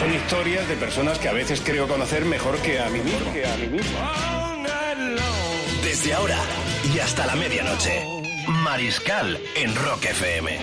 Son historias de personas que a veces creo conocer mejor que a mí mismo. Que a mí mismo. Desde ahora y hasta la medianoche, Mariscal en Rock FM.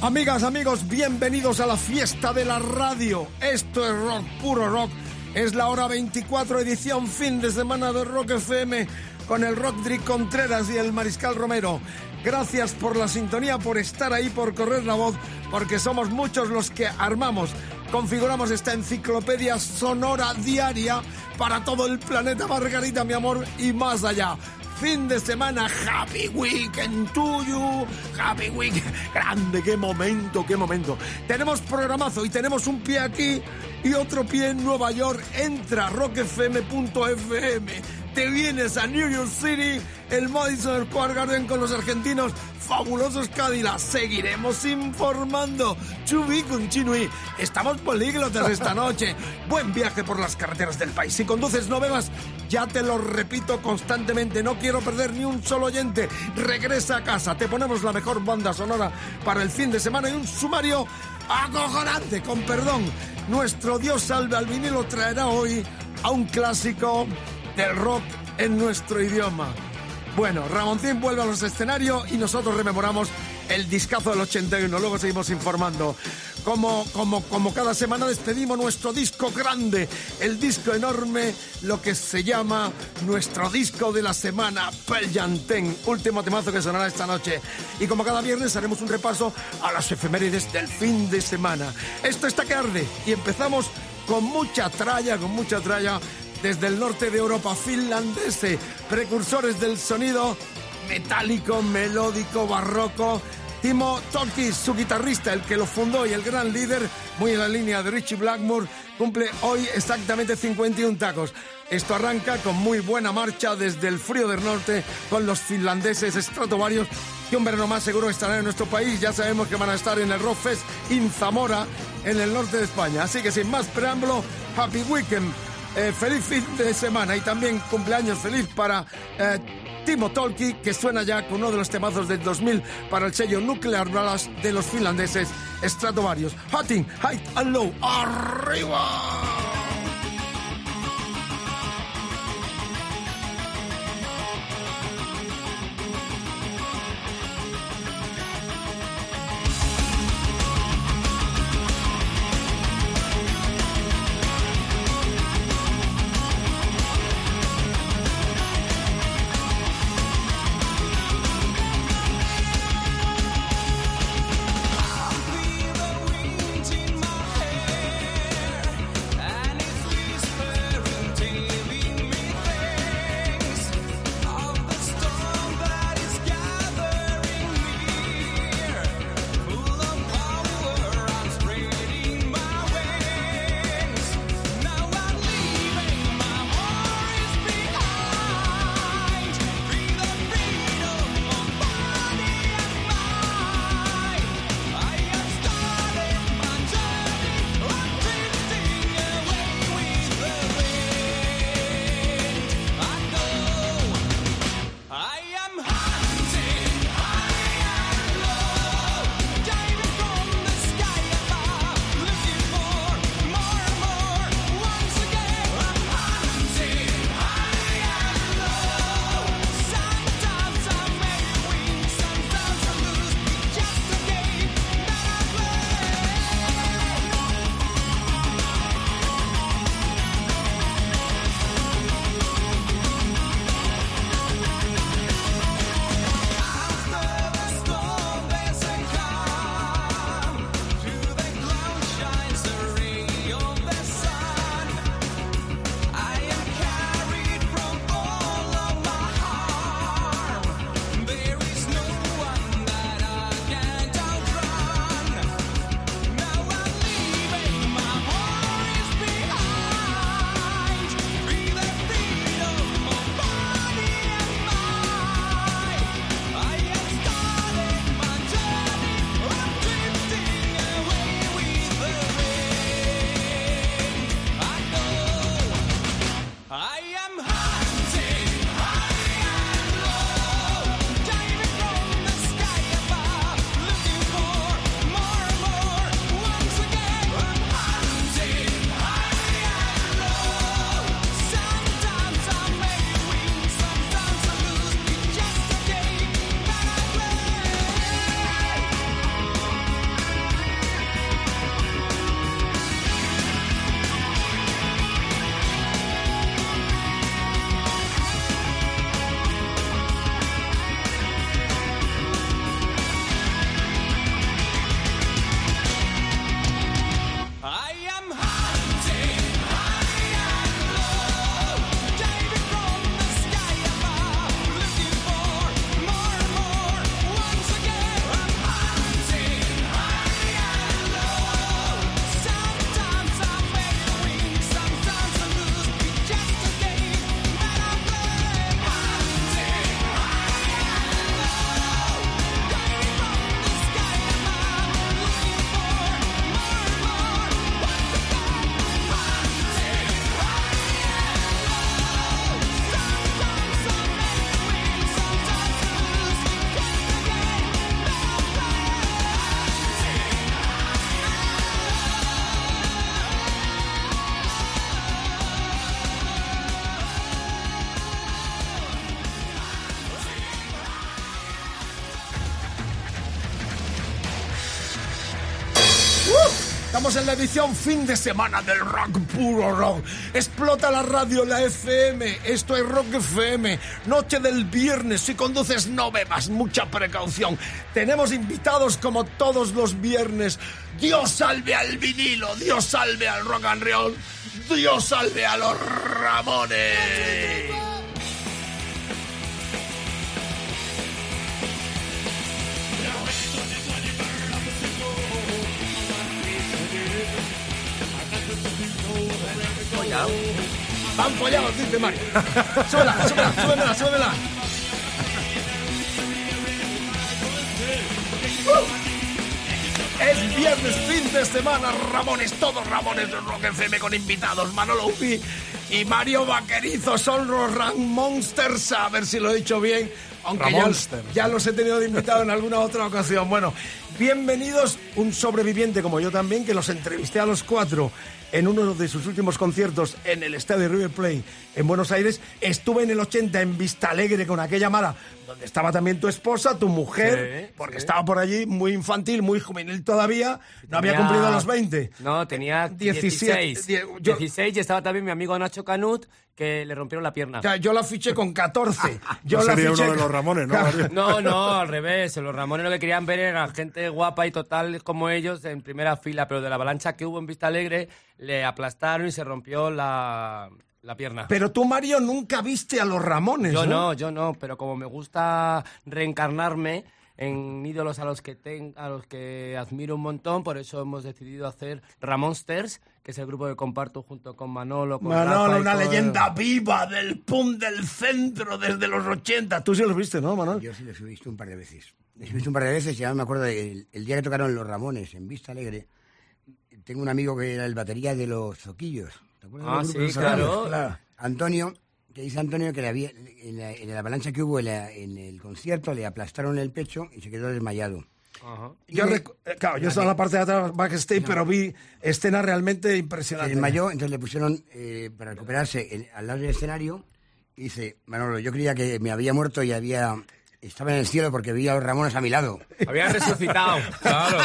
Amigas, amigos, bienvenidos a la fiesta de la radio. Esto es rock, puro rock. Es la hora 24, edición fin de semana de Rock FM con el Rodrick Contreras y el Mariscal Romero. Gracias por la sintonía, por estar ahí, por correr la voz, porque somos muchos los que armamos, configuramos esta enciclopedia sonora diaria para todo el planeta, Margarita, mi amor, y más allá fin de semana. Happy Weekend to you. Happy Weekend. Grande, qué momento, qué momento. Tenemos programazo y tenemos un pie aquí y otro pie en Nueva York. Entra rockfm.fm. Te vienes a New York City, el Madison Square Garden con los argentinos. Fabulosos Cadillac. Seguiremos informando. Chubi Chinui. Estamos políglotas esta noche. Buen viaje por las carreteras del país. Si conduces, no bebas. Ya te lo repito constantemente. No quiero perder ni un solo oyente. Regresa a casa. Te ponemos la mejor banda sonora para el fin de semana y un sumario acojonante. Con perdón. Nuestro Dios salve al vinilo traerá hoy a un clásico del rock en nuestro idioma. Bueno, Ramoncín vuelve a los escenarios y nosotros rememoramos el discazo del 81. Luego seguimos informando. Como, como, como cada semana despedimos nuestro disco grande, el disco enorme, lo que se llama nuestro disco de la semana, 10, último temazo que sonará esta noche. Y como cada viernes haremos un repaso a las efemérides del fin de semana. Esto está que y empezamos con mucha tralla, con mucha tralla desde el norte de Europa, finlandese, precursores del sonido metálico, melódico, barroco. Timo Tolkis, su guitarrista, el que lo fundó y el gran líder, muy en la línea de Richie Blackmore, cumple hoy exactamente 51 tacos. Esto arranca con muy buena marcha desde el frío del norte con los finlandeses Stratovarius, que un verano más seguro estarán en nuestro país. Ya sabemos que van a estar en el Rock Fest in Zamora, en el norte de España. Así que sin más preámbulo, Happy Weekend. Eh, feliz fin de semana y también cumpleaños feliz para eh, Timo Tolki, que suena ya con uno de los temazos del 2000 para el sello Nuclear Blast de los finlandeses Stratovarius. Hotting, High and Low, arriba. Estamos en la edición fin de semana del rock puro rock. Explota la radio, la FM. Esto es Rock FM. Noche del viernes. Si conduces, no bebas. Mucha precaución. Tenemos invitados como todos los viernes. Dios salve al vinilo. Dios salve al rock and roll. Dios salve a los Ramones. Van follados, dice Mario. Súbela, súbela, súbela, súbela. Es viernes, fin de semana, Ramones, todos Ramones de Rock FM con invitados, Manolo Upi y Mario Vaquerizo, son los Ram Monsters, a ver si lo he dicho bien, aunque ya, ya los he tenido de invitado en alguna otra ocasión. Bueno, bienvenidos, un sobreviviente como yo también, que los entrevisté a los cuatro en uno de sus últimos conciertos en el estadio River Plate en Buenos Aires. Estuve en el 80 en Vista Alegre con aquella mara donde estaba también tu esposa, tu mujer, Sí, porque sí. estaba por allí muy infantil, muy juvenil todavía, no había cumplido los 20. No, tenía 17, 16. die- yo- 16 y estaba también mi amigo Nacho Canut, que le rompieron la pierna. O sea, yo la fiché con 14. Yo No la sería fiché uno de los Ramones, ¿no? No, no, al revés. Los Ramones lo que querían ver era gente guapa y total como ellos en primera fila, pero de la avalancha que hubo en Vista Alegre le aplastaron y se rompió la, la pierna. Pero tú, Mario, nunca viste a los Ramones, Yo no, yo no, pero como me gusta reencarnarme en ídolos a los que ten- a los que admiro un montón, por eso hemos decidido hacer Ramonsters, que es el grupo que comparto junto con Manolo, con Manolo, Rafa una leyenda viva del punk del centro desde los 80. Tú sí los viste, ¿no, Manolo? Yo sí los he visto un par de veces. Los he visto un par de veces, ya me acuerdo del el día que tocaron Los Ramones en Vista Alegre. Tengo un amigo que era el batería de los Zoquillos. ¿Te acuerdas Ah, del grupo de sí, Ramones? claro. Antonio, que dice Antonio que le había, en, la, en la avalancha que hubo en, la- en el concierto le aplastaron el pecho y se quedó desmayado. Ajá. Yo, eh, claro, yo estaba en la parte de atrás backstage, pero vi escenas realmente Se impresionantes. desmayó, entonces le pusieron eh, para recuperarse el- al lado del escenario. Y dice, Manolo, yo creía que me había muerto y había estaba en el cielo porque veía a los Ramones a mi lado. Había resucitado, claro.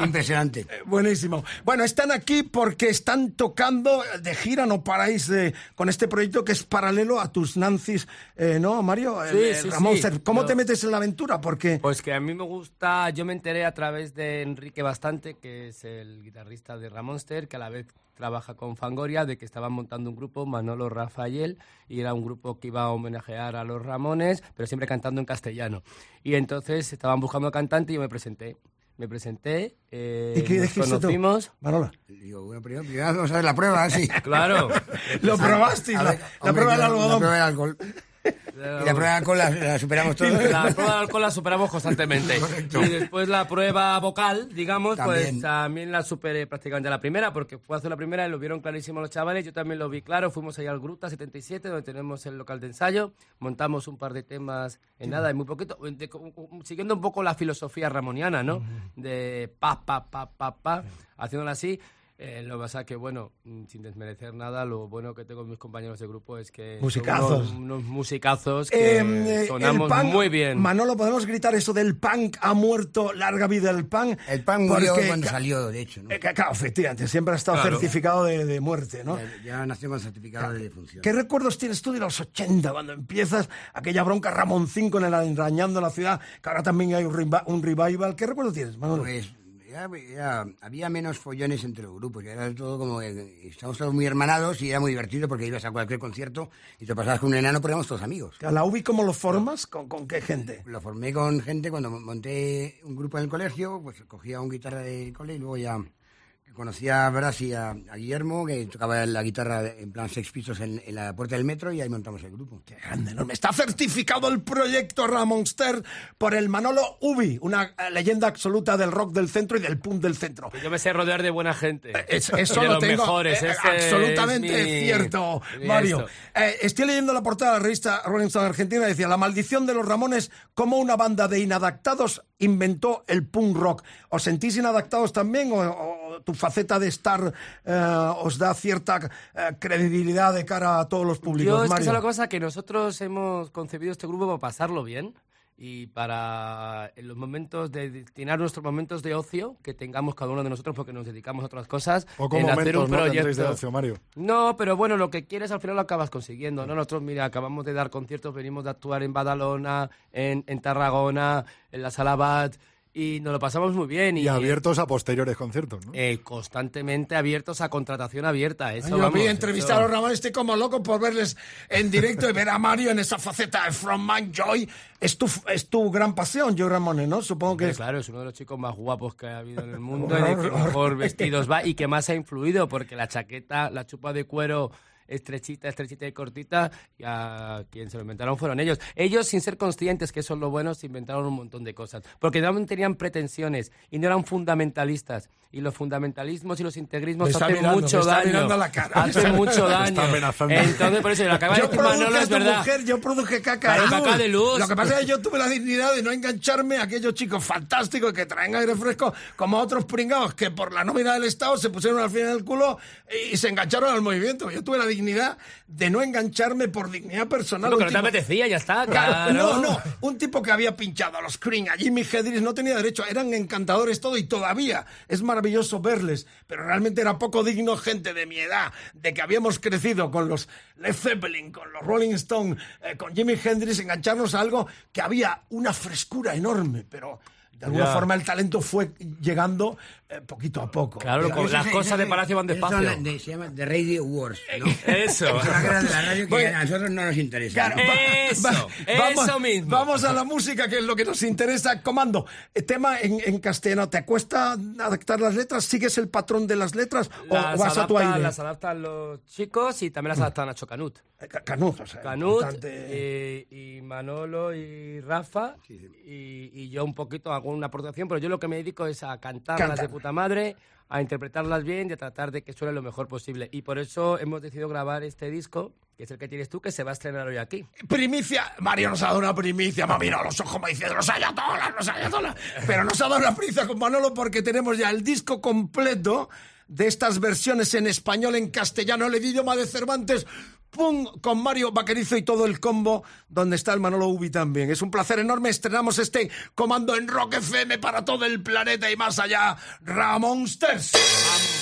Impresionante. Buenísimo. Bueno, están aquí porque están tocando de gira, no paráis de, con este proyecto que es paralelo a tus Nancy's, eh, ¿no, Mario? Sí, el sí, Ramón sí. Ser- ¿Cómo Yo- te metes en la aventura? Porque Pues que a mí me gusta, yo me enteré a través de Enrique Bastante, que es el guitarrista de Ramonster, que a la vez trabaja con Fangoria, de que estaban montando un grupo, Manolo Rafael, y era un grupo que iba a homenajear a los Ramones, pero siempre cantando en castellano. Y entonces estaban buscando cantante y yo me presenté. Me presenté, eh, ¿y qué nos conocimos. Manolo. Digo, bueno, primero, primero vamos a hacer la prueba, sí. Claro. Lo probaste, A la, ver, la hombre, prueba del algodón. La prueba del alcohol. Y la prueba del alcohol la, la superamos todos. La prueba de alcohol la superamos constantemente. Correcto. Y después la prueba vocal, digamos, pues También. la superé prácticamente a la primera, porque fue hacer la primera y lo vieron clarísimo los chavales. Yo también lo vi claro. Fuimos ahí al Gruta 77, donde tenemos el local de ensayo. Montamos un par de temas en nada y muy poquito, de- siguiendo un poco la filosofía ramoniana, ¿no? De pa, pa, pa, pa, pa, haciéndola así. Eh, lo que pasa que, bueno, mm, sin desmerecer nada, lo bueno que tengo con mis compañeros de grupo es que... son Musicazos. Unos, unos musicazos que Eh, el sonamos punk- muy bien. Manolo, podemos gritar eso del punk ha muerto, larga vida el punk. El pan murió Porque, cuando salió, de hecho. ¿no? eh, claro, efectivamente, siempre ha estado Claro. certificado de, de muerte, ¿no? Ya, ya nació con certificado de defunción. ¿Qué recuerdos tienes tú de los 80 cuando empiezas aquella bronca Ramón 5 en el enrañando la ciudad, que ahora también hay un, un revival? ¿Qué recuerdos tienes, Manolo? Pues ya- ya había menos follones entre los grupos, ya era todo como estamos todos muy hermanados y era muy divertido porque ibas a cualquier concierto y te pasabas con un enano, pero éramos todos amigos. ¿A la UBI cómo lo formas? ¿Con, con qué gente? Lo formé con gente cuando monté un grupo en el colegio, pues cogía un guitarra del cole y luego ya conocía a Brás y a, a Guillermo, que tocaba la guitarra en plan seis pisos en, en la puerta del metro y ahí montamos el grupo. Qué grande, enorme. Está certificado el proyecto Ramonster por el Manolo Ubi, una eh, leyenda absoluta del rock del centro y del punk del centro. Yo me sé rodear de buena gente. Es- Y eso de lo los tengo mejores. eh, absolutamente es mi- cierto, mi Mario. Eh, estoy leyendo la portada de la revista Rolling Stone Argentina. Decía, la maldición de los Ramones, como una banda de inadaptados inventó el punk rock. ¿Os sentís inadaptados también o, o tu faceta de estar eh, os da cierta eh, credibilidad de cara a todos los públicos, Yo es que Mario? es la cosa que nosotros hemos concebido este grupo para pasarlo bien. y para en los momentos de destinar nuestros momentos de ocio que tengamos cada uno de nosotros porque nos dedicamos a otras cosas Poco en hacer momentos, un ¿no? tendréis proyecto de ocio, Mario. no, pero bueno, lo que quieres al final lo acabas consiguiendo, ¿no? Nosotros, mira, acabamos de dar conciertos, venimos de actuar en Badalona, en, en Tarragona, en la Sala Bat, y nos lo pasamos muy bien. Y, Y abiertos a posteriores conciertos, ¿no? eh, constantemente abiertos a contratación abierta. Eso, Yo vamos, vi eso- entrevistar a los Ramones, estoy como loco por verles en directo y ver a Mario en esa faceta de Frontman Joy. Es tu, es tu gran pasión, Joe Ramones, ¿no? Supongo que Hombre, es... Claro, es uno de los chicos más guapos que ha habido en el mundo, y de que mejor vestidos va y que más ha influido, porque la chaqueta, la chupa de cuero estrechita, estrechita y cortita, y a quien se lo inventaron fueron ellos. Ellos, sin ser conscientes que eso es lo bueno, se inventaron un montón de cosas, porque no tenían pretensiones y no eran fundamentalistas. Y los fundamentalismos y los integrismos hacen mirando, mucho daño. a la cara. Hacen mucho daño. Entonces, por eso, lo acaba de decir Manolo produje a es verdad. mujer, yo produje caca Claro, de luz. caca de luz. Lo que pasa es que yo tuve la dignidad de no engancharme a aquellos chicos fantásticos que traen aire fresco, como a otros pringados que por la nómina del Estado se pusieron al final del culo y se engancharon al movimiento. Yo tuve la dignidad de no engancharme por dignidad personal. Lo que Un no te apetecía, ya está. Claro. No, no, un tipo que había pinchado a los Cream, a Jimmy Hendrix, no tenía derecho, eran encantadores todo y todavía es maravilloso verles, pero realmente era poco digno gente de mi edad, de que habíamos crecido con los Led Zeppelin, con los Rolling Stones, eh, con Jimmy Hendrix, engancharnos a algo que había una frescura enorme, pero de alguna Ya. forma el talento fue llegando eh, poquito a poco. Claro, Pero con eso las cosas eso de Palacio van eso despacio. la- de- se llama The Radio Wars, ¿no? Eso. Es una guerra de la radio que Bueno. a nosotros no nos interesa. Claro, ¿no? Eso, eso mismo. Vamos a la música, que es lo que nos interesa. Comando, eh, tema en, en castellano. ¿Te cuesta adaptar las letras? ¿Sigues el patrón de las letras o Las vas a tu adaptan- aire? Las adaptan los chicos y también las adaptan Nacho Canut. Eh, Ca- Canut, o sea, Canut importante. eh, y Manolo y Rafa y, y yo un poquito hago una aportación, pero yo lo que me dedico es a cantarlas Cantar. de puta madre, a interpretarlas bien y a tratar de que suene lo mejor posible. Y por eso hemos decidido grabar este disco, que es el que tienes tú, que se va a estrenar hoy aquí. Primicia, Mario nos ha dado una primicia, me ha mirado los ojos, me dice, los ayatolas, los ayatolas. Pero nos ha dado una primicia con Manolo porque tenemos ya el disco completo de estas versiones en español, en castellano, el idioma de Cervantes, ¡pum! con Mario Vaquerizo y todo el combo, donde está el Manolo Ubi también. Es un placer enorme, estrenamos este comando en Rock FM para todo el planeta y más allá, Ramonsters. Es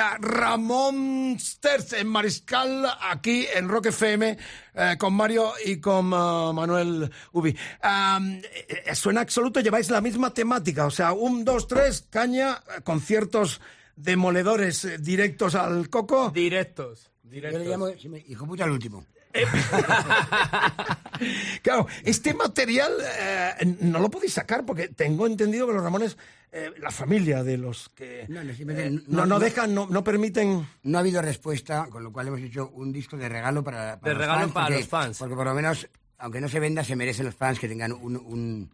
y Ramón Sterz en Mariscal, aquí en Rock FM, eh, con Mario y con eh, Manuel Ubi. Eh, suena absoluto, lleváis la misma temática, o sea, un, dos, tres, caña, conciertos demoledores directos al coco. Directos. Yo le llamo me- hijo puta al último. Claro, este material eh, no lo podéis sacar porque tengo entendido que los Ramones, eh, la familia de los que No, no, eh, no, no dejan, no, no permiten. No ha habido respuesta, con lo cual hemos hecho un disco de regalo para, para De regalo para porque- los fans. Porque por lo menos, aunque no se venda, se merecen los fans que tengan un, un,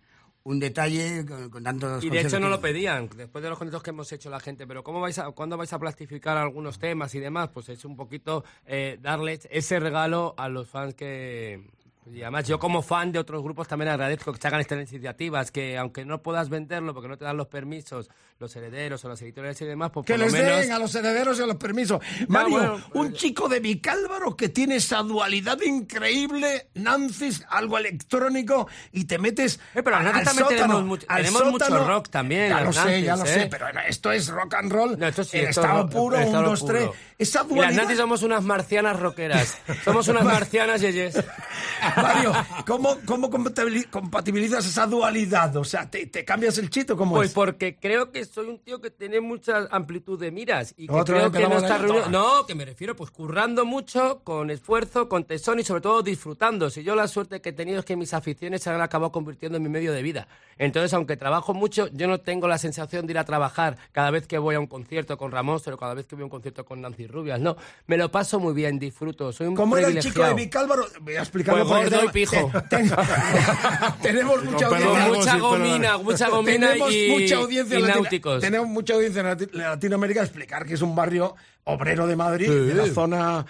un detalle con, con tantos Y de hecho no que- lo pedían, después de los conciertos que hemos hecho la gente, pero ¿cómo vais a, ¿cuándo vais a plastificar algunos temas y demás? Pues es un poquito eh, darles ese regalo a los fans que... Y además yo como fan de otros grupos también agradezco que se hagan estas iniciativas, que aunque no puedas venderlo porque no te dan los permisos, los herederos o las editoriales y demás, pues Que por lo les menos... den a los herederos y a los permisos. Mario, bueno, un chico de Vicálvaro que tiene esa dualidad increíble, Nancis, algo electrónico, y te metes. Eh, pero al- tenemos mucho- al tenemos mucho rock también, Ya lo sé, ya lo sé, ¿eh? pero esto es rock and roll. No, esto sí, esto es estado ro- puro, un, estado dos, tres. puro. Esa Y las dualidad. Nancy somos unas marcianas rockeras. Somos unas marcianas yeyes. Mario, ¿cómo, cómo compatibili- compatibilizas esa dualidad? O sea, ¿te, te cambias el chito? ¿Cómo Pues es? porque creo que soy un tío que tiene mucha amplitud de miras y que Otra creo que no está reunido. No, que me refiero pues currando mucho, con esfuerzo, con tesón y sobre todo disfrutando. Si yo la suerte que he tenido es que mis aficiones se han acabado convirtiendo en mi medio de vida. Entonces, aunque trabajo mucho, yo no tengo la sensación de ir a trabajar cada vez que voy a un concierto con Ramón, pero cada vez que voy a un concierto con Nancy Rubias. No, me lo paso muy bien, disfruto. Soy un ¿Cómo era el chico de. Vicálvaro? Voy a explicarlo Pues gordo y pijo. te- ten- tenemos mucha audiencia. mucha gomina, mucha gomina tenemos y- mucha audiencia y Tenemos mucha audiencia en Lati- Latinoamérica. Explicar que es un barrio obrero de Madrid, Sí. de la zona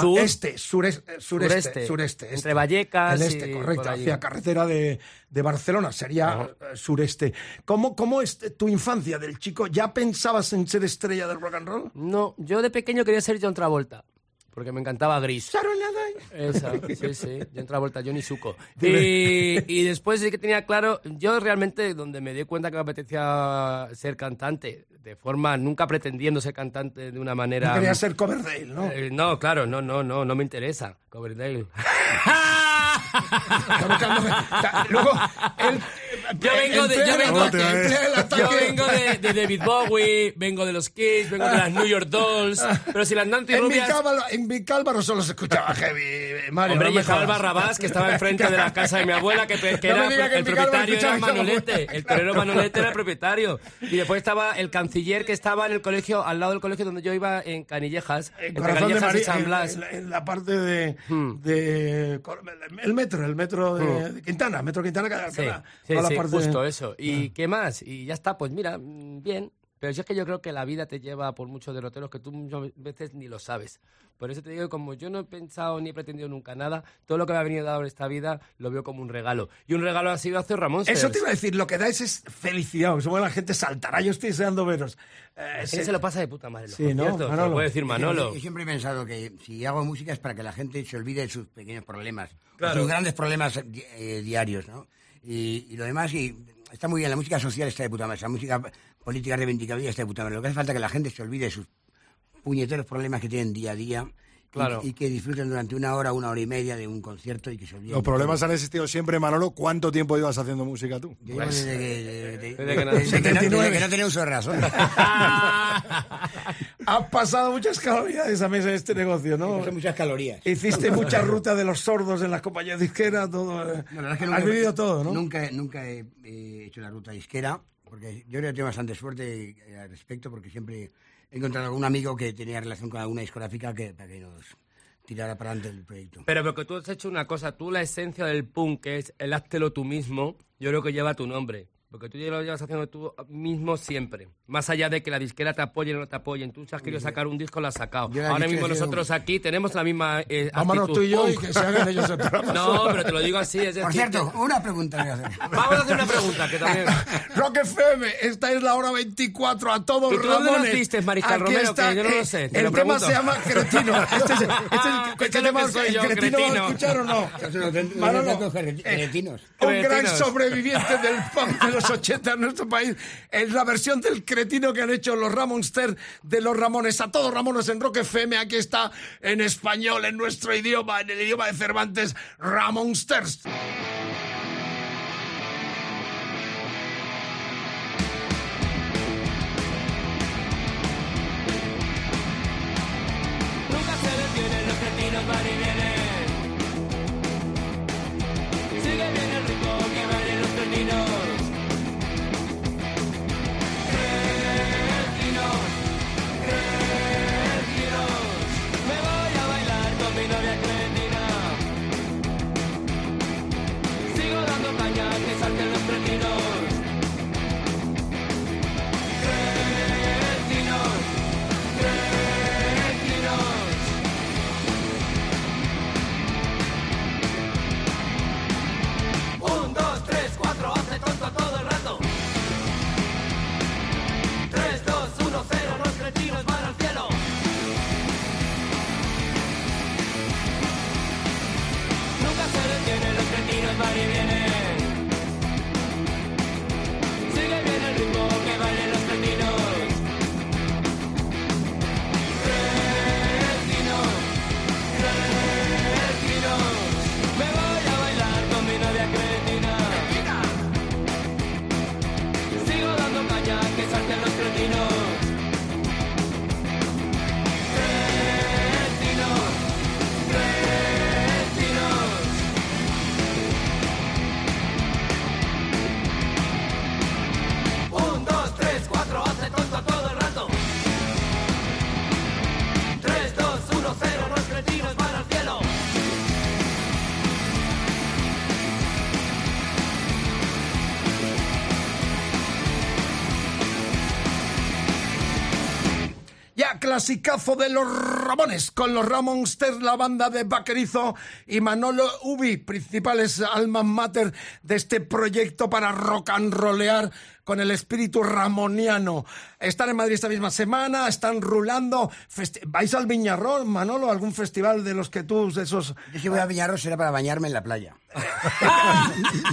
Sur. este, sureste, sureste, Sureste. sureste, Entre este. Vallecas El este, y correcto, hacia carretera de, de Barcelona, sería eh, sureste. ¿Cómo, ¿Cómo es tu infancia del chico? ¿Ya pensabas en ser estrella del rock and roll? No, yo de pequeño quería ser John Travolta. Porque me encantaba Gris. Esa, sí, sí. John Travolta, Johnny Suco. Y, y después sí que tenía claro, yo realmente donde me di cuenta que me apetecía ser cantante, de forma, nunca pretendiendo ser cantante de una manera... No quería ser Coverdale, ¿no? Eh, no, claro, no, no, no, no me interesa. Coverdale. Luego, él, Yo vengo de, yo vengo, yo vengo de, de David Bowie, vengo de los Kiss, vengo de las New York Dolls, pero si las Nancy En Rubias... Vicálvaro, en Vicálvaro solo se escuchaba heavy, Mario. Hombre, no me estaba el jodas. Barrabás, que estaba enfrente de la casa de mi abuela, que, que No era que el en propietario era Manolete. El torero Manolete era el propietario. Y después estaba el canciller que estaba en el colegio, al lado del colegio donde yo iba, en Canillejas, En Canillejas y San en, Blas. en la- en la parte de, de- el metro, el metro de, de Quintana, metro Quintana Hmm. Sí, justo eso. ¿Y qué más? Y ya está, pues mira, mm, bien. Pero si es que yo creo que la vida te lleva por muchos derroteros que tú muchas veces ni lo sabes. Por eso te digo que como yo no he pensado ni he pretendido nunca nada, todo lo que me ha venido dado en esta vida lo veo como un regalo. Y un regalo ha sido hacer Ramón. Eso te iba a decir, lo que dais es felicidad, que la gente saltará, yo estoy deseando veros. Eh, Ese se lo pasa de puta madre. Sí, ¿no, te lo Manolo? puede decir Manolo. Yo siempre he pensado que si hago música es para que la gente se olvide de sus pequeños problemas, Claro. sus grandes problemas di- eh, diarios, ¿no? Y, y lo demás, y está muy bien, la música social está de puta madre, la música política reivindicable está de puta madre. Lo que hace falta es que la gente se olvide de sus puñeteros problemas que tienen día a día. y- Claro. Y, que disfruten durante una hora, una hora y media de un concierto y que se olviden. Los problemas todo. han existido siempre, Manolo. ¿Cuánto tiempo llevas haciendo música tú? Yo llevo desde que, de- de- Desde que no- desde que no- desde que no tenía uso de razón. Has pasado muchas calorías esa mesa de este negocio, ¿no? Son muchas calorías. Hiciste mucha ruta de los sordos en las compañías disqueras, todo. eh. No, la verdad es que Has nunca- vivido todo, ¿no? Nunca, nunca he, he hecho la ruta disquera, porque yo creo que tengo bastante suerte eh, al respecto, porque siempre he encontrado algún amigo que tenía relación con alguna discográfica que, para que nos tirara para adelante el proyecto. Pero porque tú has hecho una cosa, tú la esencia del punk, que es el háztelo tú mismo, yo creo que lleva tu nombre. Porque tú ya lo llevas haciendo tú mismo siempre. Más allá de que la disquera te apoye o no te apoyen. Tú si has querido sacar un disco, lo has sacado. Ahora mismo nosotros aquí tenemos la misma eh, Vámonos actitud tú y yo y que se hagan ellos el programa. No, pero te lo digo así, es decir... Por cierto, una pregunta voy a hacer. Vamos a hacer una pregunta que también... Rock FM, esta es la hora 24 a todos ¿Y tú dónde Ramones. naciste, Mariscal Aquí Romero? está, Que yo no lo sé, te el lo tema pregunto. se llama Cretino. Este es, este es el, Esto ¿qué es lo tema que soy el yo, Cretino va a cretino. escuchar o no? Manolo, eh, cretinos. un gran sobreviviente del punk de los 80 en nuestro país, es la versión del cretino que han hecho los Ramonster de los Ramones. A todos Ramones en Rock FM, aquí está en español, en nuestro idioma, en el idioma de Cervantes, Ramonsters. Vienen los cretinos van y vienen. Sigue bien el ritmo. Clasicazo de los Ramones, con los Ramonsters, la banda de Vaquerizo y Manolo Ubi, principales alma mater de este proyecto para rock and rollear con el espíritu ramoniano. Están en Madrid esta misma semana, están rulando. ¿Vais al Viñarrón, Manolo? ¿Algún festival de los que tú, de esos... Yo si voy a Viñarro será para bañarme en la playa.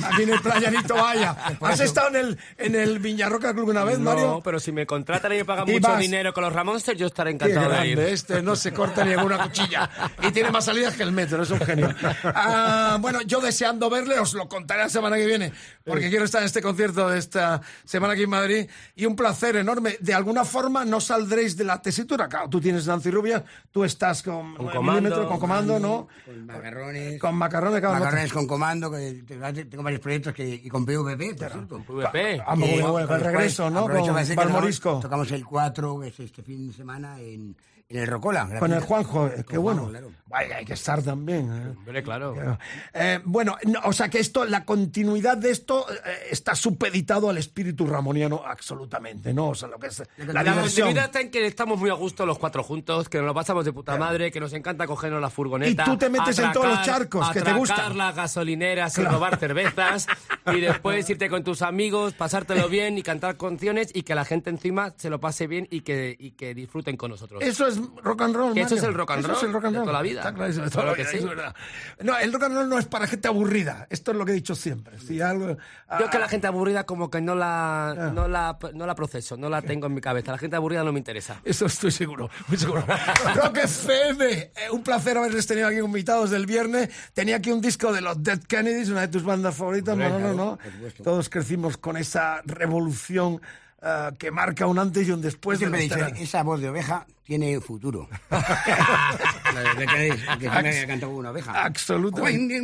Aquí en el Playanito Vaya. ¿Has estado en el, en el Viñarroca Club una vez, Mario? No, pero si me contratan y me pagan Y mucho vas. dinero con los Ramonsters, yo estaré Qué encantado de ir. grande, este no se corta ni una cuchilla. Y tiene más salidas que el metro, es un genio. Ah, bueno, yo deseando verle, os lo contaré la semana que viene, porque quiero estar en este concierto de esta semana aquí en Madrid. Y un placer enorme. De alguna forma no saldréis de la tesitura. Claro, tú tienes Nancy Rubia, tú estás con, Con comando. milímetros, con comando, ¿no? Con macarrones. Con macarrones, claro. Macarrones con comando, que tengo varios proyectos que, y con PVP, por cierto. Ah, Eh, con el los regreso, ¿no? Con Valmorisco. Tocamos, el 4, que es este fin de semana, en, en el Rocola. Con el. Juanjo, eh, qué bueno. Juanjo, claro. Vaya, hay que estar también. ¿eh? Hombre, claro. Eh, bueno, no, o sea que esto, la continuidad de esto eh, está supeditado al espíritu ramoniano absolutamente, ¿no? O sea, lo que es la, continuidad está en que estamos muy a gusto los cuatro juntos, que nos lo pasamos de puta madre, que nos encanta cogernos la furgoneta. Y tú te metes en todos los charcos que te atracar gustan. las gasolineras y Claro. robar cervezas y después irte con tus amigos, pasártelo bien y cantar canciones y que la gente encima se lo pase bien y que, y que disfruten con nosotros. Eso es rock and roll. Que eso es el rock and Eso roll es el rock and de roll. toda la vida. Está clarísimo, de Claro toda la que vida, sí. es verdad. No, el rock and roll no es para gente aburrida. Esto es lo que he dicho siempre. Si algo, Yo es que ah, la gente aburrida como que no la, no la, no la proceso, no la tengo en mi cabeza. La gente aburrida no me interesa. Eso estoy seguro, muy seguro. Rock FM, eh, un placer haberles tenido aquí invitados del viernes. Tenía aquí un disco de los Dead Kennedys, una de tus bandas favoritas, ¿no? por supuesto. Todos crecimos con esa revolución ah, que marca un antes y un después. Yo de teranos. esa voz de oveja tiene futuro. La de Dead Kennedys, que había cantado una oveja. Absolutamente.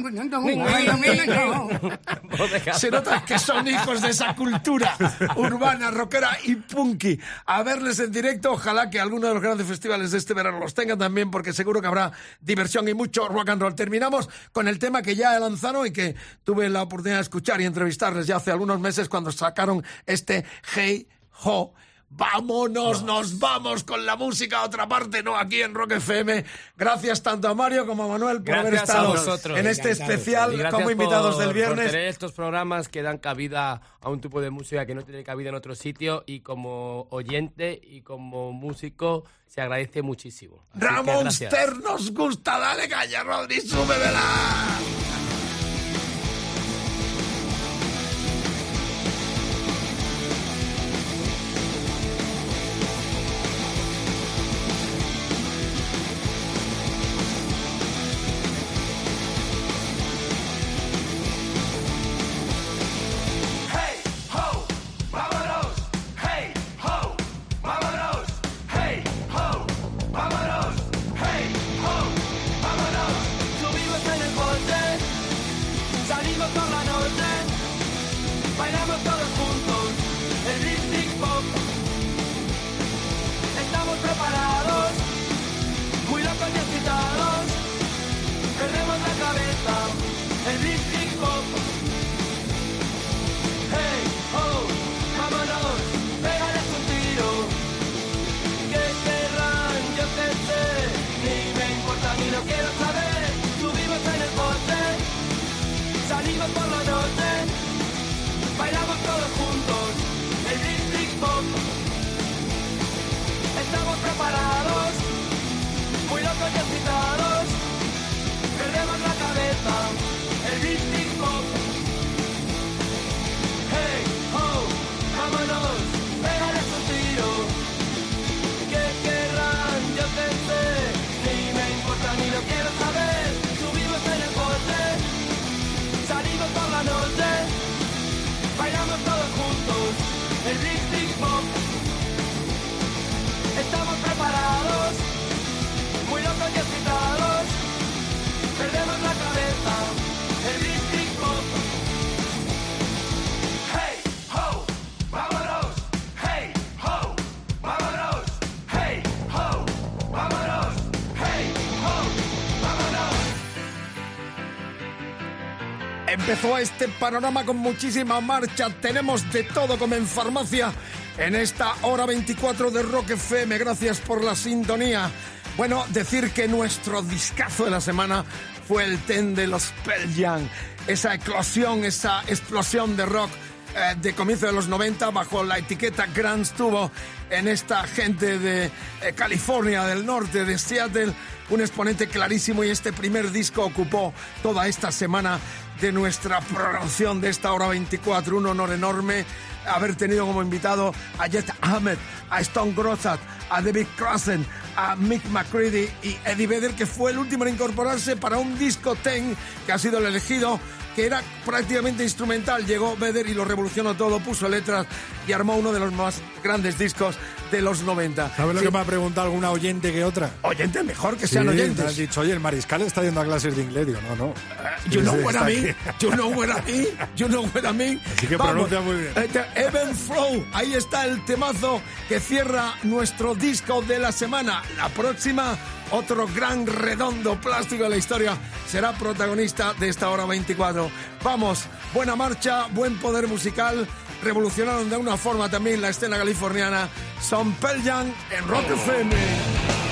Se nota que son hijos de esa cultura urbana, rockera y punky. A verles en directo, ojalá que alguno de los grandes festivales de este verano los tenga también, porque seguro que habrá diversión y mucho rock and roll. Terminamos con el tema que ya lanzaron y que tuve la oportunidad de escuchar y entrevistarles ya hace algunos meses cuando sacaron este Hey Ho. Vámonos, nos vamos con la música a otra parte, no aquí en Rock FM. Gracias tanto a Mario como a Manuel por haber Gracias estado vosotros. en este especial como invitados por- del por viernes. tener estos programas que dan cabida a un tipo de música que no tiene cabida en otro sitio y como oyente y como músico se agradece muchísimo. Ramón nos gusta, dale caña, Rodri, súbemela. Empezó este panorama con muchísima marcha. Tenemos de todo como en farmacia en esta hora 24 de Rock FM. Gracias por la sintonía. Bueno, decir que nuestro discazo de la semana fue el ten de los Pearl Jam. Esa eclosión, esa explosión de rock eh, de comienzo de los 90 bajo la etiqueta Grand tuvo en esta gente de eh, California del norte, de Seattle, un exponente clarísimo y este primer disco ocupó toda esta semana de nuestra programación de esta hora 24. Un honor enorme haber tenido como invitado a Jet Ahmed, a Stone Grossat, a David Crossen, a Mick McCready y Eddie Vedder, que fue el último en incorporarse para un disco ten que ha sido el elegido que era prácticamente instrumental. Llegó Vedder y lo revolucionó todo, puso letras y armó uno de los más grandes discos de los 90. ¿Sabes lo Sí. que me ha preguntado alguna oyente que otra? Oyente mejor que sean Sí, oyentes. me has dicho, oye, el mariscal está yendo a clases de inglés. Digo, no, no. You know Está what I mean. aquí. You know what I mean. You know what I mean. Así que pronuncia muy bien. Eh, de Even Flow. Ahí está el temazo que cierra nuestro disco de la semana. La próxima, otro gran redondo plástico de la historia, será protagonista de esta hora 24. Vamos, buena marcha, buen poder musical. Revolucionaron de una forma también la escena californiana. Son Pearl en Rock FM.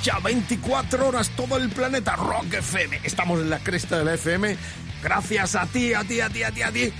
Marcha, 24 horas, todo el planeta, Rock FM. Estamos en la cresta de la FM. Gracias a ti, a ti, a ti, a ti, a ti,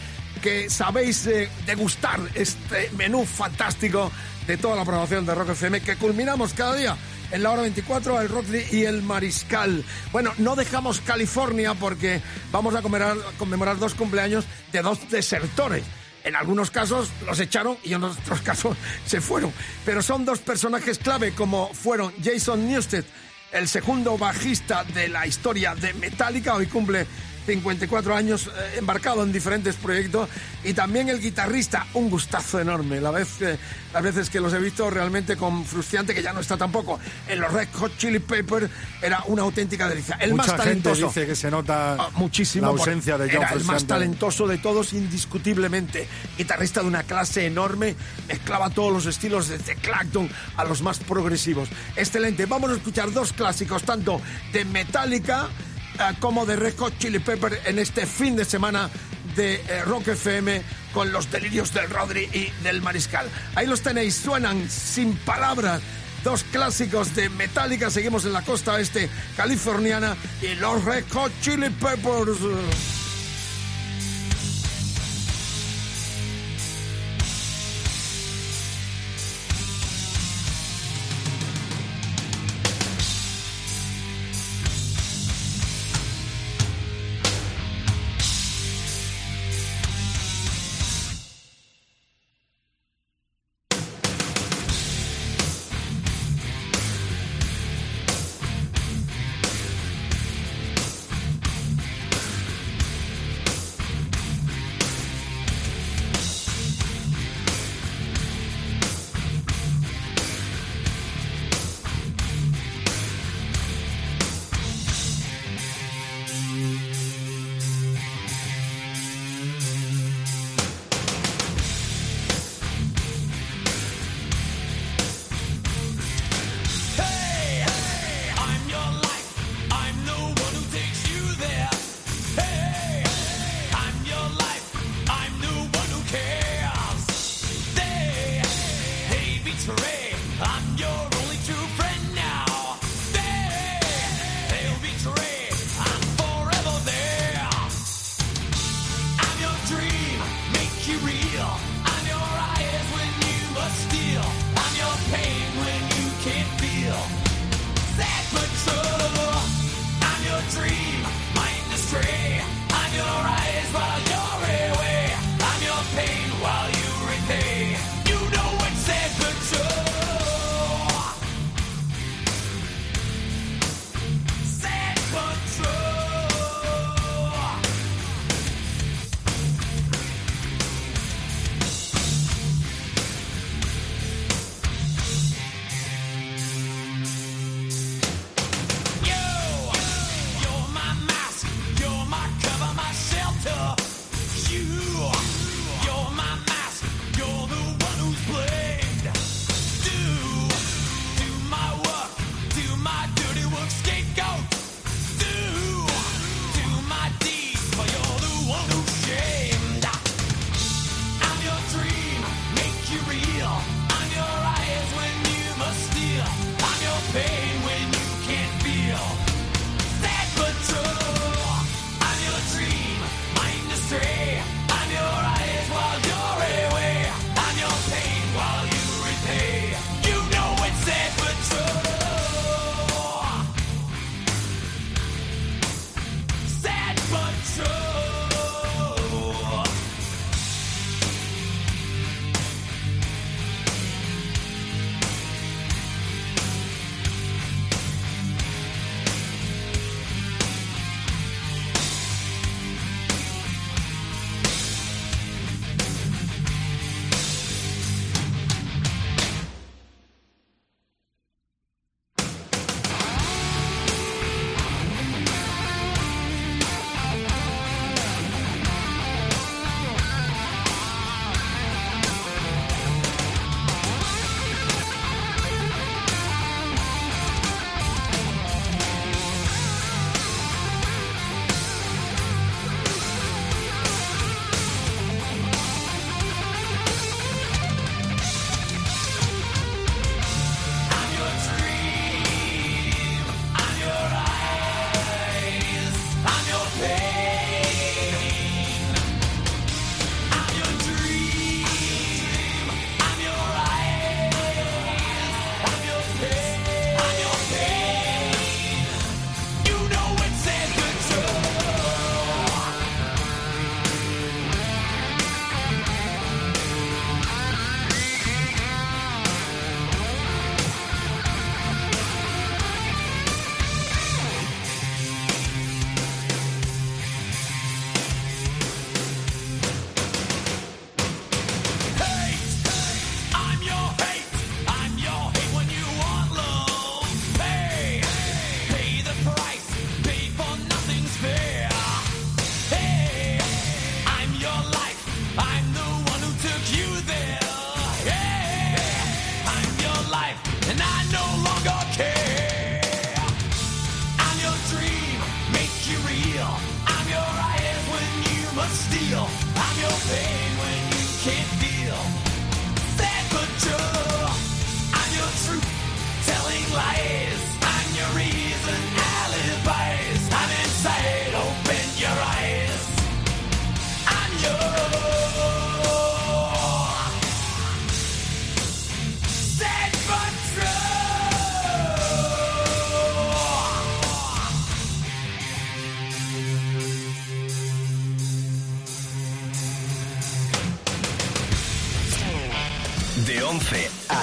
que sabéis eh, degustar este menú fantástico de toda la programación de Rock FM que culminamos cada día en la hora 24 el Rodri y el Mariscal. Bueno, no dejamos California porque vamos a conmemorar, conmemorar dos cumpleaños de dos desertores. En algunos casos los echaron y en otros casos se fueron. Pero son dos personajes clave como fueron Jason Newsted, el segundo bajista de la historia de Metallica, hoy cumple 54 años eh, embarcado en diferentes proyectos y también el guitarrista, un gustazo enorme. La vez, las veces que los he visto realmente con Frustiante, que ya no está tampoco, en los Red Hot Chili Peppers era una auténtica delicia. El Mucha más gente talentoso. dice que se nota Ah, muchísimo. la ausencia de John Era el más talentoso de todos, indiscutiblemente. Guitarrista de una clase enorme, mezclaba todos los estilos, desde Clapton a los más progresivos. Excelente. Vamos a escuchar dos clásicos, tanto de Metallica como de Red Hot Chili Pepper en este fin de semana de eh, Rock FM con los delirios del Rodri y del Mariscal. Ahí los tenéis, suenan sin palabras. Dos clásicos de Metallica, seguimos en la costa este californiana y los Red Hot Chili Peppers.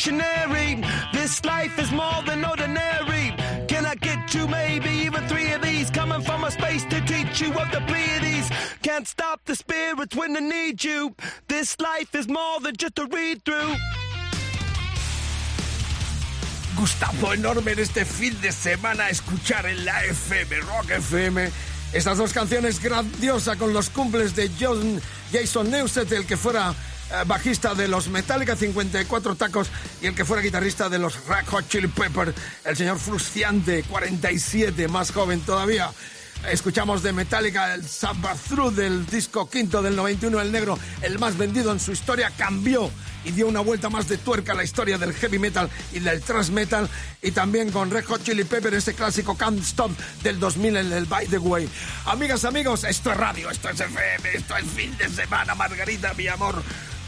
Dictionary. This life is more than ordinary. Can I get you maybe even three of these? Coming from a space to teach you of the Pleiades. Can't stop the spirits when they need you. This life is more than just a read through. Gustazo enorme en este fin de semana escuchar en la FM, Rock FM, estas dos canciones grandiosas con los cumples de John Jason Newsted, el que fuera bajista de los Metallica 54 tacos y el que fuera guitarrista de los Red Hot Chili Peppers, el señor Frustiante, 47, más joven todavía. Escuchamos de Metallica el Sabbath del disco quinto del 91, el negro, el más vendido en su historia, cambió y dio una vuelta más de tuerca a la historia del heavy metal y del thrash metal. Y también con Red Hot Chili Pepper, ese clásico Can't Stop del 2000 en el By the Way. Amigas, amigos, esto es radio, esto es FM, esto es fin de semana, Margarita, mi amor.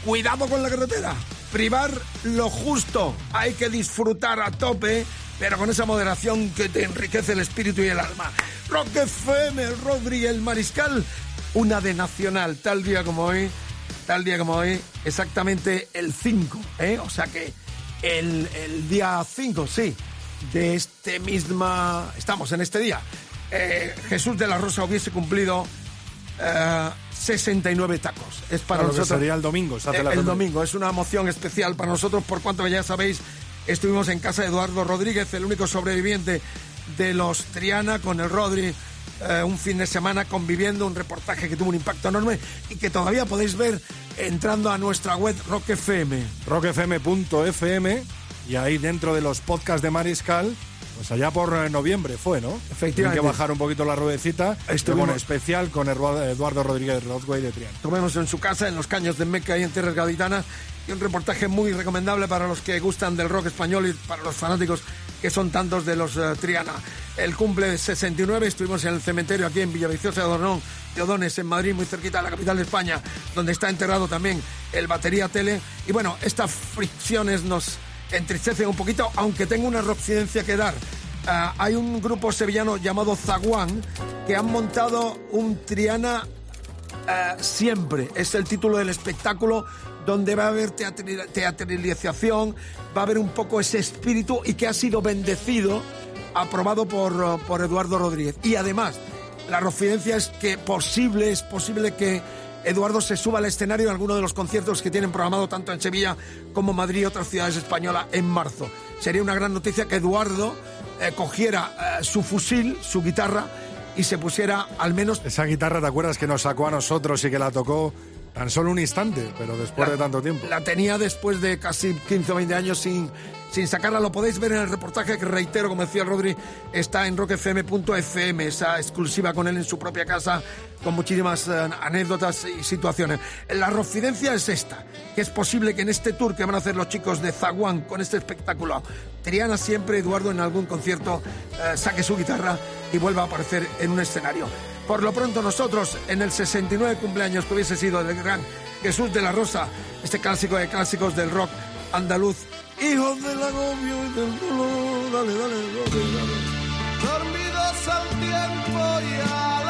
Cuidado con la carretera. Privar lo justo. Hay que disfrutar a tope, pero con esa moderación que te enriquece el espíritu y el alma. Rock FM, Rodri, el Mariscal. Una de Nacional, tal día como hoy, tal día como hoy, exactamente el 5, ¿eh? O sea que el, el día 5, sí, de este misma... Estamos en este día. eh, Jesús de la Rosa hubiese cumplido eh, 69 tacos. Es para Claro nosotros. sería el domingo, se hace Eh, la el domingo. Es una emoción especial para nosotros, por cuanto ya sabéis, estuvimos en casa de Eduardo Rodríguez, el único sobreviviente de los Triana, con el Rodri. eh, un fin de semana conviviendo, un reportaje que tuvo un impacto enorme y que todavía podéis ver entrando a nuestra web Rock FM. rockfm.fm y ahí dentro de los podcasts de Mariscal, pues allá por eh, noviembre fue, ¿no? Efectivamente. Tienen que bajar un poquito la ruedecita. Estuvimos- Estuvimos especial con Eduardo Rodríguez Rodway de Triana. Tomemos en su casa, en los caños de Meca y en Tierras Gaditanas. Y un reportaje muy recomendable para los que gustan del rock español y para los fanáticos que son tantos de los eh, Triana. El cumple de 69, estuvimos en el cementerio aquí en Villaviciosa de Odonón, de Odones, en Madrid, muy cerquita de la capital de España, donde está enterrado también el batería Tele. Y bueno, estas fricciones nos entristecen un poquito, aunque tengo una roccidencia que dar. Ah, hay un grupo sevillano llamado Zaguán que han montado un Triana eh, siempre. Es el título del espectáculo donde va a haber teatralización, va a haber un poco ese espíritu y que ha sido bendecido, aprobado por, por Eduardo Rodríguez. Y además, la confidencia es que posible, es posible que Eduardo se suba al escenario en alguno de los conciertos que tienen programado tanto en Sevilla como Madrid y otras ciudades españolas en marzo. Sería una gran noticia que Eduardo eh, cogiera eh, su fusil, su guitarra y se pusiera al menos Esa guitarra, ¿te acuerdas que nos sacó a nosotros y que la tocó tan solo un instante, pero después de tanto tiempo? La tenía después de casi 15 o 20 años sin, sin sacarla. Lo podéis ver en el reportaje que, reitero, como decía Rodri, está en rockfm.fm, esa exclusiva con él en su propia casa, con muchísimas eh, anécdotas y situaciones. La rofidencia es esta, que es posible que en este tour que van a hacer los chicos de Zaguán con este espectáculo, Triana siempre, Eduardo, en algún concierto, eh, saque su guitarra y vuelva a aparecer en un escenario. Por lo pronto nosotros, en el 69 cumpleaños que hubiese sido del gran Jesús de la Rosa, este clásico de clásicos del rock andaluz, hijos del agobio y del dolor, dale, dale, dale, dale. dormidos al tiempo y al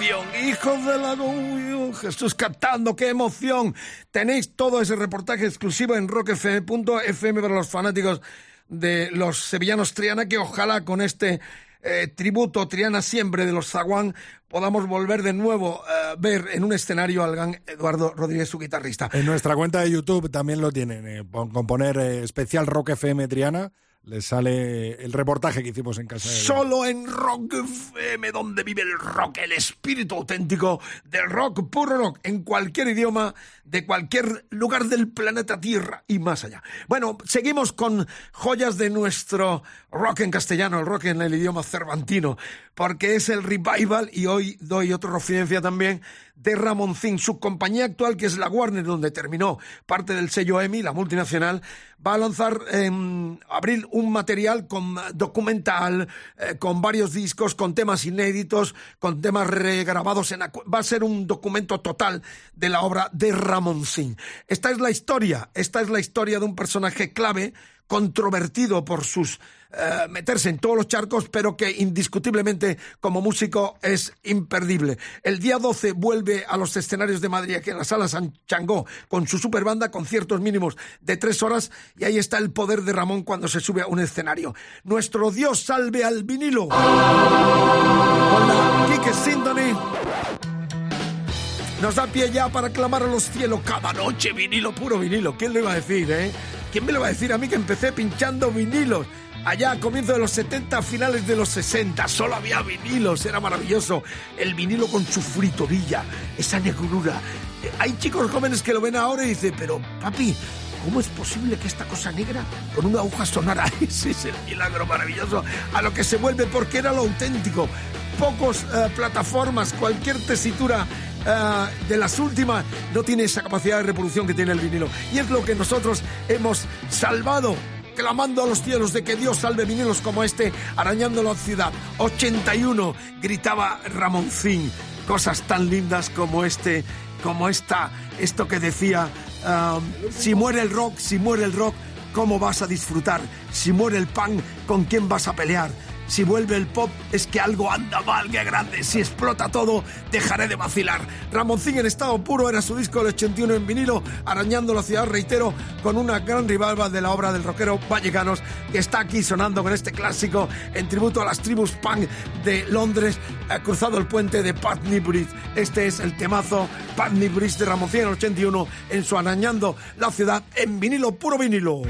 emoción, hijos de la Jesús cantando, qué emoción. Tenéis todo ese reportaje exclusivo en rockfm.fm para los fanáticos de los sevillanos Triana, que ojalá con este eh, tributo Triana siempre de los Zaguán podamos volver de nuevo a ver en un escenario al gran Eduardo Rodríguez, su guitarrista. En nuestra cuenta de YouTube también lo tienen. eh, con poner eh, especial Rock FM Triana, les sale el reportaje que hicimos en casa Solo en Rock FM, donde vive el rock, el espíritu auténtico del rock, puro rock, en cualquier idioma, de cualquier lugar del planeta Tierra y más allá. Bueno, seguimos con joyas de nuestro rock en castellano, el rock en el idioma cervantino, porque es el revival y hoy doy otra referencia también de Ramoncín, su compañía actual que es la Warner, donde terminó parte del sello EMI, la multinacional, va a lanzar en abril un material documental, eh, con varios discos, con temas inéditos, con temas regrabados en va a ser un documento total de la obra de Ramoncín. Esta es la historia, esta es la historia de un personaje clave controvertido por sus eh, meterse en todos los charcos, pero que indiscutiblemente como músico es imperdible. El día 12 vuelve a los escenarios de Madrid, aquí en la sala San Changó, con su superbanda, conciertos mínimos de tres horas, y ahí está el poder de Ramón cuando se sube a un escenario. Nuestro Dios salve al vinilo. Con la Kike Symphony nos da pie ya para clamar a los cielos cada noche vinilo, puro vinilo. ¿Quién lo iba a decir, eh? ¿Quién me lo va a decir a mí que empecé pinchando vinilos? Allá a comienzos de los 70, finales de los 60, solo había vinilos, era maravilloso. El vinilo con su fritorilla, esa negrura. Hay chicos jóvenes que lo ven ahora y dicen, pero papi, ¿cómo es posible que esta cosa negra con una aguja sonara? Ese es el milagro maravilloso a lo que se vuelve porque era lo auténtico. Pocos eh, plataformas, cualquier tesitura eh, de las últimas no tiene esa capacidad de reproducción que tiene el vinilo. Y es lo que nosotros hemos salvado, clamando a los cielos de que Dios salve vinilos como este, arañando la ciudad. 81, gritaba Ramoncín. Cosas tan lindas como este como esta, esto que decía, um, si muere el rock, si muere el rock, ¿cómo vas a disfrutar? Si muere el pan, ¿con quién vas a pelear? Si vuelve el pop, es que algo anda mal, que grande. Si explota todo, dejaré de vacilar. Ramoncín en estado puro era su disco del 81 en vinilo, arañando la ciudad, reitero, con una gran rivalva de la obra del rockero Vallecanos, que está aquí sonando con este clásico en tributo a las tribus punk de Londres, ha cruzado el puente de Putney Bridge. Este es el temazo Putney Bridge de Ramoncín en el 81 en su arañando la ciudad en vinilo, puro vinilo.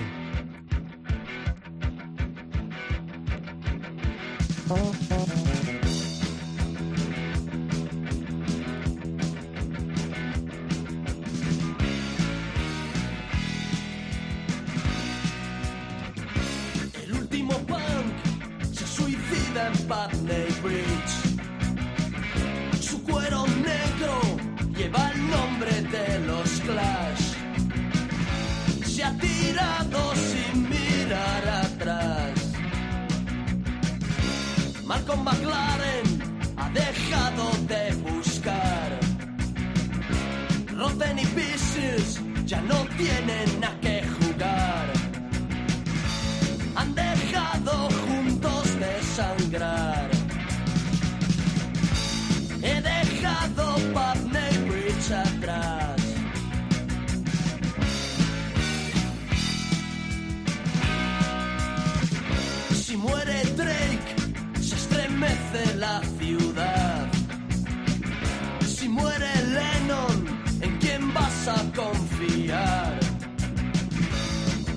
Bridge. Su cuero negro Malcolm McLaren ha dejado de buscar. Rotten y Pieces ya no tienen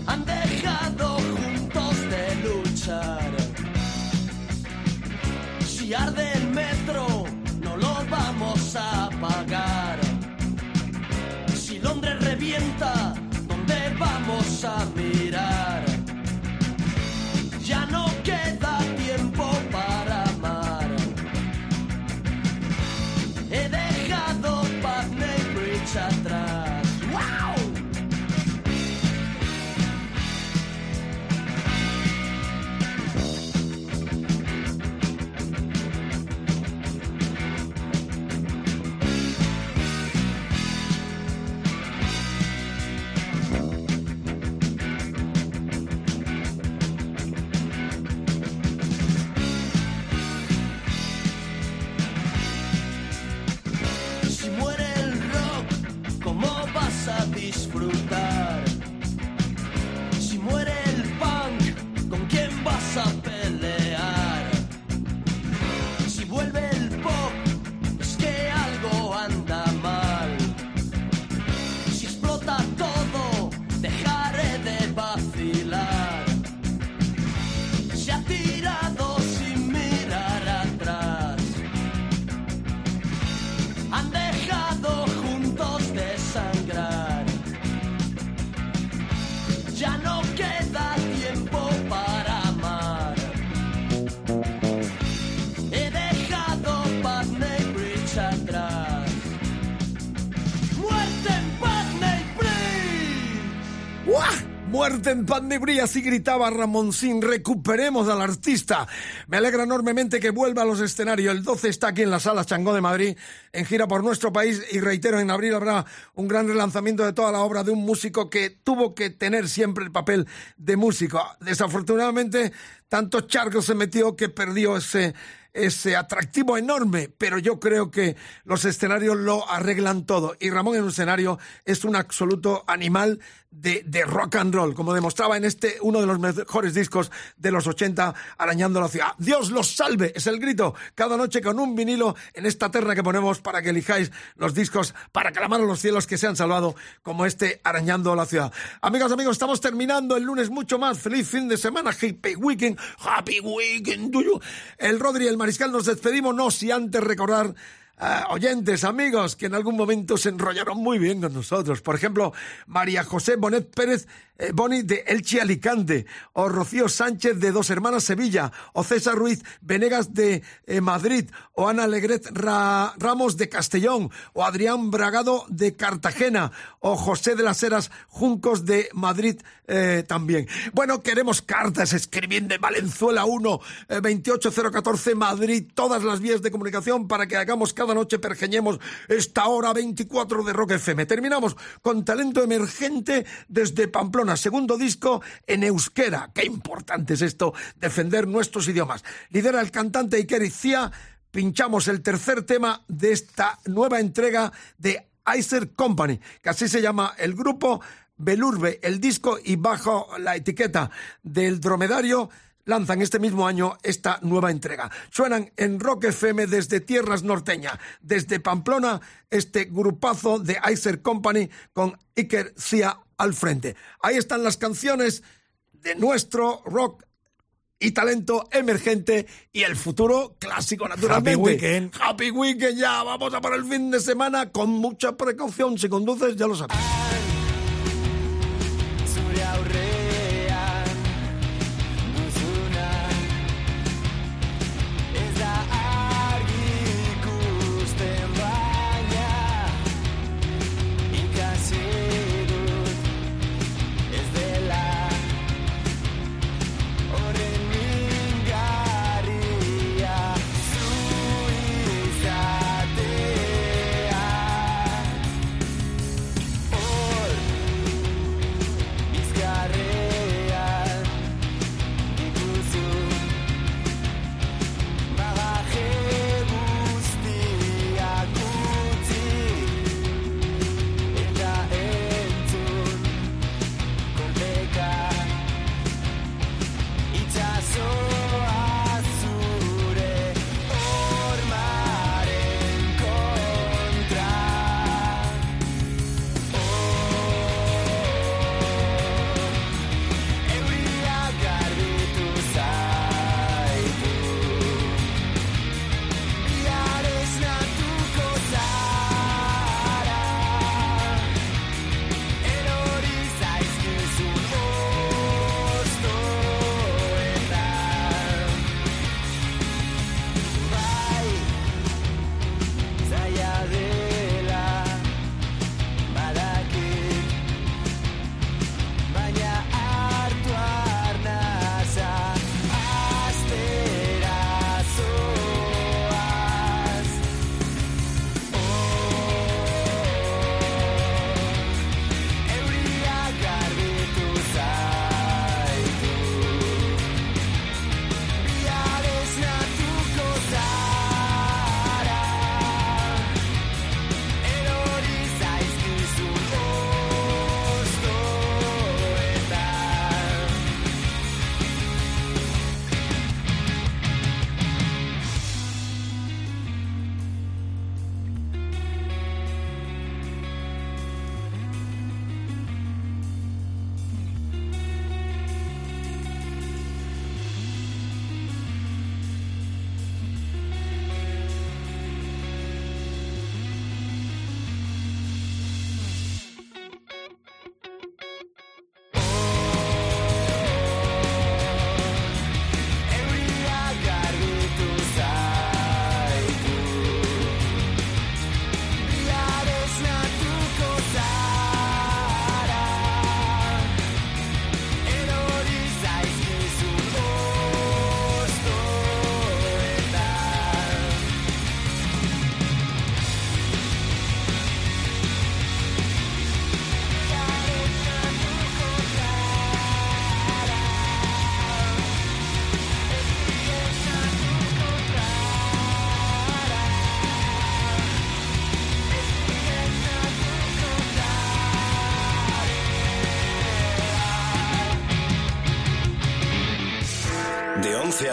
han dejado juntos de luchar. Si arde el metro, no lo vamos a pagar. Si Londres revienta, ¿dónde vamos a mirar? Muerte en pan de bría, así gritaba Ramoncín. Recuperemos al artista. Me alegra enormemente que vuelva a los escenarios. El 12 está aquí en la sala Changó de Madrid, en gira por nuestro país. Y reitero, en abril habrá un gran relanzamiento de toda la obra de un músico que tuvo que tener siempre el papel de músico. Desafortunadamente, tanto charco se metió que perdió ese ese atractivo enorme, pero yo creo que los escenarios lo arreglan todo. Y Ramón en un escenario es un absoluto animal de, de rock and roll, como demostraba en este, uno de los mejores discos de los 80, arañando la ciudad. Dios los salve, es el grito, cada noche con un vinilo en esta terna que ponemos para que elijáis los discos para clamar a los cielos que se han salvado, como este arañando la ciudad. Amigos, amigos, estamos terminando el lunes mucho más. Feliz fin de semana, happy weekend, happy weekend, do you? El Rodri el Mariscal nos despedimos, no si antes recordar ah, oyentes, amigos, que en algún momento se enrollaron muy bien con nosotros. Por ejemplo, María José Bonet Pérez Boni de Elche Alicante, o Rocío Sánchez de Dos Hermanas Sevilla, o César Ruiz Venegas de eh, Madrid, o Ana Legret Ra- Ramos de Castellón, o Adrián Bragado de Cartagena, o José de las Heras Juncos de Madrid eh, también. Bueno, queremos cartas, escribiendo de Valenzuela 1, eh, 28014 Madrid, todas las vías de comunicación para que hagamos cada noche, pergeñemos esta hora 24 de Rock FM. Terminamos con talento emergente desde Pamplona, segundo disco en euskera. Qué importante es esto, defender nuestros idiomas. Lidera el cantante Iker Icía. Pinchamos el tercer tema de esta nueva entrega de Icer Company, que así se llama el grupo. Belurbe, el disco y bajo la etiqueta del dromedario lanzan este mismo año esta nueva entrega. Suenan en Rock FM desde tierras norteñas, desde Pamplona, este grupazo de Icer Company con Iker Cia al frente. Ahí están las canciones de nuestro rock y talento emergente y el futuro clásico naturalmente. Happy Weekend. Happy Weekend ya, vamos a por el fin de semana con mucha precaución. Si conduces, ya lo sabes.